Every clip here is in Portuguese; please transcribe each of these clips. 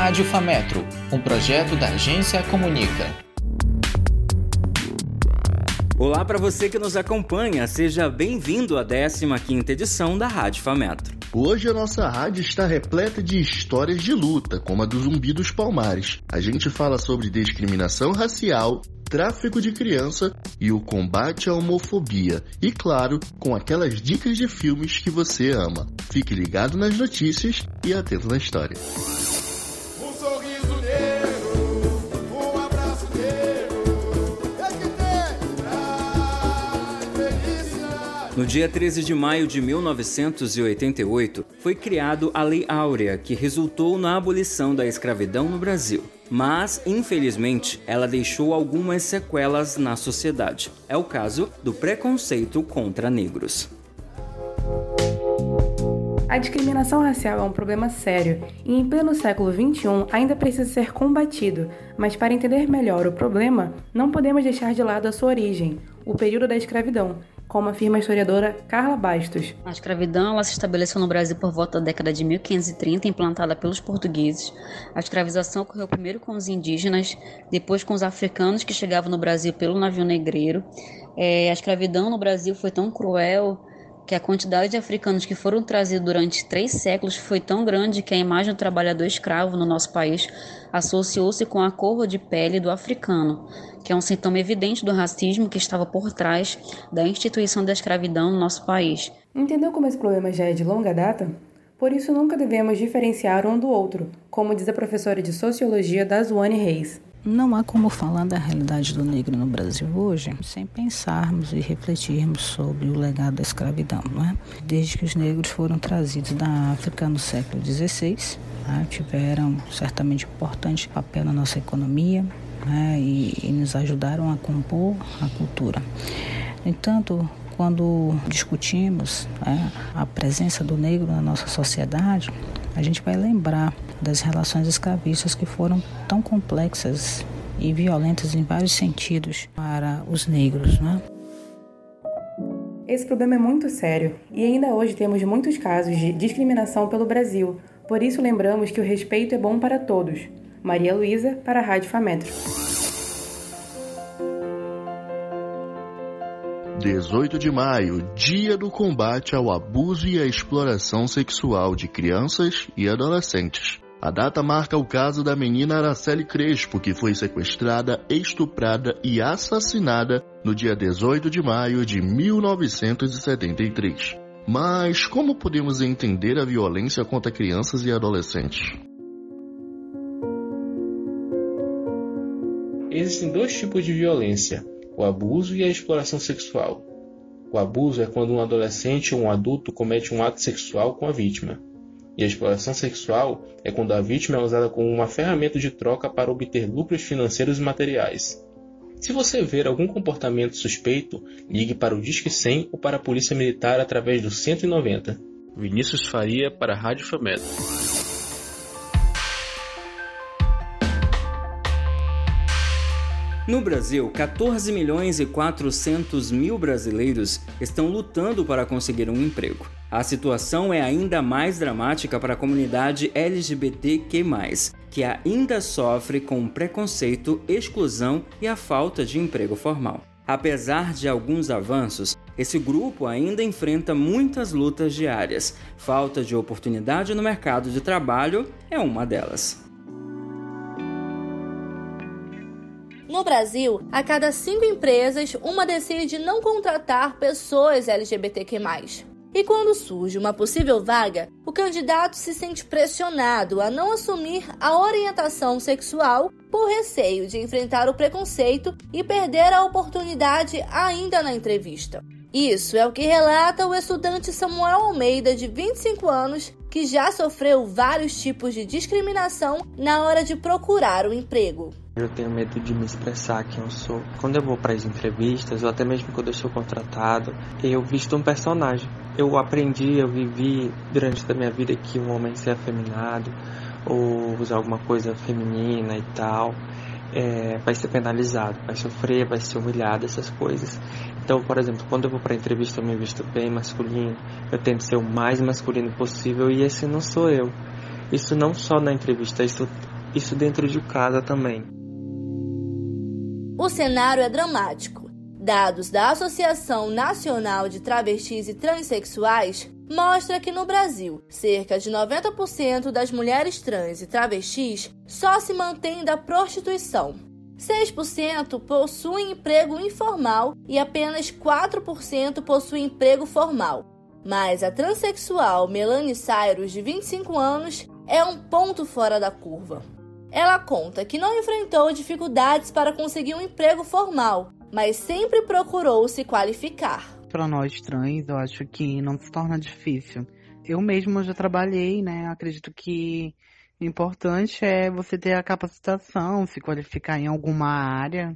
Rádio Fametro, um projeto da Agência Comunica. Olá para você que nos acompanha, seja bem-vindo à 15ª edição da Rádio Fametro. Hoje a nossa rádio está repleta de histórias de luta, como a do Zumbi dos Palmares. A gente fala sobre discriminação racial, tráfico de criança e o combate à homofobia. E claro, com aquelas dicas de filmes que você ama. Fique ligado nas notícias e atento na história. No dia 13 de maio de 1988, foi criado a Lei Áurea, que resultou na abolição da escravidão no Brasil. Mas, infelizmente, ela deixou algumas sequelas na sociedade. É o caso do preconceito contra negros. A discriminação racial é um problema sério e, em pleno século XXI, ainda precisa ser combatido, mas para entender melhor o problema, não podemos deixar de lado a sua origem, o período da escravidão, como afirma a historiadora Carla Bastos. A escravidão ela se estabeleceu no Brasil por volta da década de 1530, implantada pelos portugueses. A escravização ocorreu primeiro com os indígenas, depois com os africanos que chegavam no Brasil pelo navio negreiro. É, a escravidão no Brasil foi tão cruel que a quantidade de africanos que foram trazidos durante três séculos foi tão grande que a imagem do trabalhador escravo no nosso país associou-se com a cor de pele do africano, que é um sintoma evidente do racismo que estava por trás da instituição da escravidão no nosso país. Entendeu como esse problema já é de longa data? Por isso nunca devemos diferenciar um do outro, como diz a professora de Sociologia Dazuane Reis. Não há como falar da realidade do negro no Brasil hoje sem pensarmos e refletirmos sobre o legado da escravidão, não é? Desde que os negros foram trazidos da África no século XVI, né, tiveram certamente importante papel na nossa economia né, e, e nos ajudaram a compor a cultura. No entanto, quando discutimos né, a presença do negro na nossa sociedade, a gente vai lembrar das relações escravistas que foram tão complexas e violentas em vários sentidos para os negros, né? Esse problema é muito sério e ainda hoje temos muitos casos de discriminação pelo Brasil. Por isso lembramos que o respeito é bom para todos. Maria Luísa para a Rádio Fametro. 18 de maio, Dia do Combate ao Abuso e à Exploração Sexual de Crianças e Adolescentes. A data marca o caso da menina Araceli Crespo, que foi sequestrada, estuprada e assassinada no dia 18 de maio de 1973. Mas como podemos entender a violência contra crianças e adolescentes? Existem dois tipos de violência: o abuso e a exploração sexual. O abuso é quando um adolescente ou um adulto comete um ato sexual com a vítima. E a exploração sexual é quando a vítima é usada como uma ferramenta de troca para obter lucros financeiros e materiais. Se você ver algum comportamento suspeito, ligue para o Disque 100 ou para a Polícia Militar através do 190. Vinícius Faria para a Rádio Famedo. No Brasil, 14 milhões e 400 mil brasileiros estão lutando para conseguir um emprego. A situação é ainda mais dramática para a comunidade LGBTQ+, que ainda sofre com preconceito, exclusão e a falta de emprego formal. Apesar de alguns avanços, esse grupo ainda enfrenta muitas lutas diárias. Falta de oportunidade no mercado de trabalho é uma delas. No Brasil, a cada cinco empresas, uma decide não contratar pessoas LGBTQ. E quando surge uma possível vaga, o candidato se sente pressionado a não assumir a orientação sexual por receio de enfrentar o preconceito e perder a oportunidade ainda na entrevista. Isso é o que relata o estudante Samuel Almeida, de 25 anos, que já sofreu vários tipos de discriminação na hora de procurar o um emprego. Eu tenho medo de me expressar quem eu sou. Quando eu vou para as entrevistas, ou até mesmo quando eu sou contratado, eu visto um personagem. Eu aprendi, eu vivi durante a minha vida que um homem ser afeminado ou usar alguma coisa feminina e tal, é, vai ser penalizado, vai sofrer, vai ser humilhado, essas coisas. Então, por exemplo, quando eu vou para entrevista, eu me visto bem masculino, eu tento ser o mais masculino possível e esse não sou eu. Isso não só na entrevista, isso, isso dentro de casa também. O cenário é dramático. Dados da Associação Nacional de Travestis e Transsexuais mostra que no Brasil, cerca de 90% das mulheres trans e travestis só se mantêm da prostituição. 6% possuem emprego informal e apenas 4% possuem emprego formal. Mas a transexual Melanie Cyrus, de 25 anos, é um ponto fora da curva. Ela conta que não enfrentou dificuldades para conseguir um emprego formal, mas sempre procurou se qualificar para nós trans, eu acho que não se torna difícil. Eu mesma já trabalhei, né? Acredito que o importante é você ter a capacitação, se qualificar em alguma área,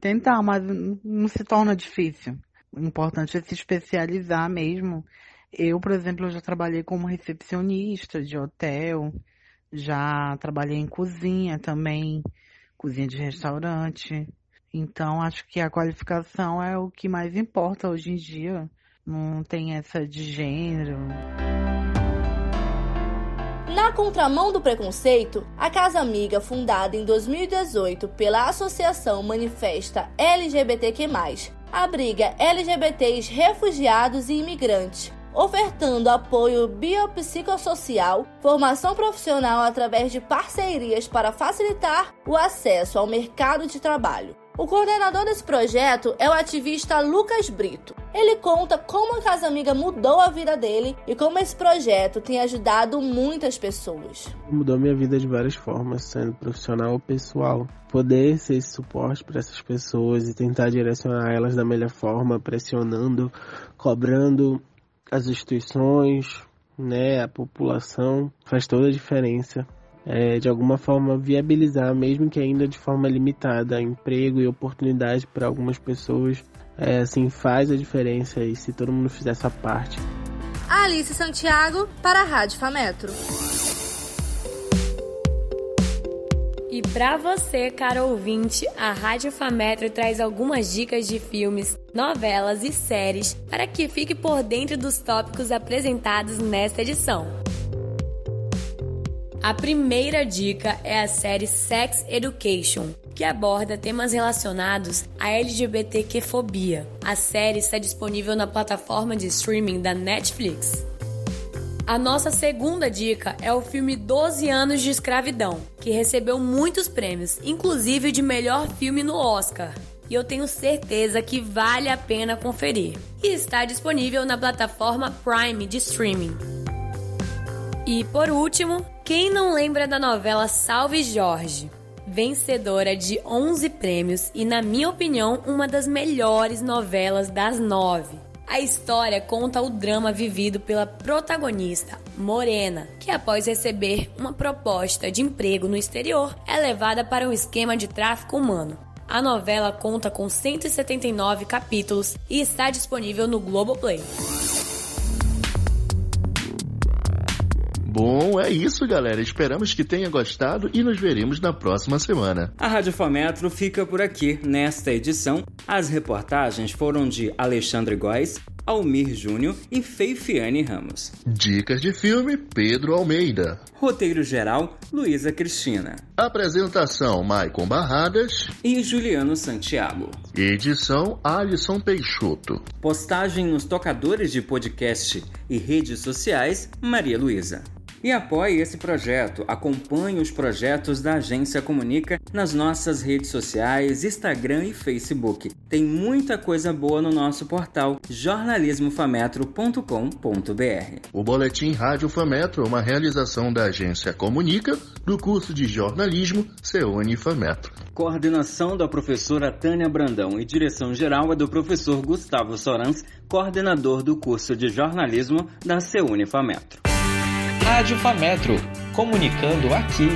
tentar, mas não se torna difícil. O importante é se especializar mesmo. Eu, por exemplo, já trabalhei como recepcionista de hotel, já trabalhei em cozinha também, cozinha de restaurante. Então, acho que a qualificação é o que mais importa hoje em dia. Não tem essa de gênero. Na contramão do preconceito, a Casa Amiga, fundada em 2018 pela Associação Manifesta LGBTQ+, abriga LGBTs refugiados e imigrantes, ofertando apoio biopsicossocial, formação profissional através de parcerias para facilitar o acesso ao mercado de trabalho. O coordenador desse projeto é o ativista Lucas Brito. Ele conta como a Casa Amiga mudou a vida dele e como esse projeto tem ajudado muitas pessoas. Mudou minha vida de várias formas, sendo profissional ou pessoal. Poder ser esse suporte para essas pessoas e tentar direcionar elas da melhor forma, pressionando, cobrando as instituições, né, a população, faz toda a diferença é, de alguma forma viabilizar, mesmo que ainda de forma limitada, emprego e oportunidade para algumas pessoas, é, assim faz a diferença e se todo mundo fizer essa parte. Alice Santiago para a Rádio Fametro. E para você, caro ouvinte, a Rádio Fametro traz algumas dicas de filmes, novelas e séries para que fique por dentro dos tópicos apresentados nesta edição. A primeira dica é a série Sex Education, que aborda temas relacionados à LGBTQ-fobia. A série está disponível na plataforma de streaming da Netflix. A nossa segunda dica é o filme 12 anos de escravidão, que recebeu muitos prêmios, inclusive de melhor filme no Oscar. E eu tenho certeza que vale a pena conferir. E está disponível na plataforma Prime de streaming. E por último, quem não lembra da novela Salve Jorge? Vencedora de 11 prêmios e, na minha opinião, uma das melhores novelas das nove. A história conta o drama vivido pela protagonista, Morena, que após receber uma proposta de emprego no exterior, é levada para um esquema de tráfico humano. A novela conta com 179 capítulos e está disponível no Globoplay. Bom, é isso, galera. Esperamos que tenha gostado e nos veremos na próxima semana. A Rádio Fometro fica por aqui nesta edição. As reportagens foram de Alexandre Góes, Almir Júnior e Feifiane Ramos. Dicas de filme: Pedro Almeida. Roteiro geral: Luísa Cristina. Apresentação: Maicon Barradas e Juliano Santiago. Edição: Alisson Peixoto. Postagem nos tocadores de podcast e redes sociais: Maria Luísa. E apoie esse projeto. Acompanhe os projetos da Agência Comunica nas nossas redes sociais, Instagram e Facebook. Tem muita coisa boa no nosso portal jornalismofametro.com.br. O Boletim Rádio Fametro é uma realização da Agência Comunica do curso de jornalismo Ceone Fametro. Coordenação da professora Tânia Brandão e direção geral é do professor Gustavo Sorans, coordenador do curso de jornalismo da Ceune Fametro. Rádio Fametro, comunicando aqui.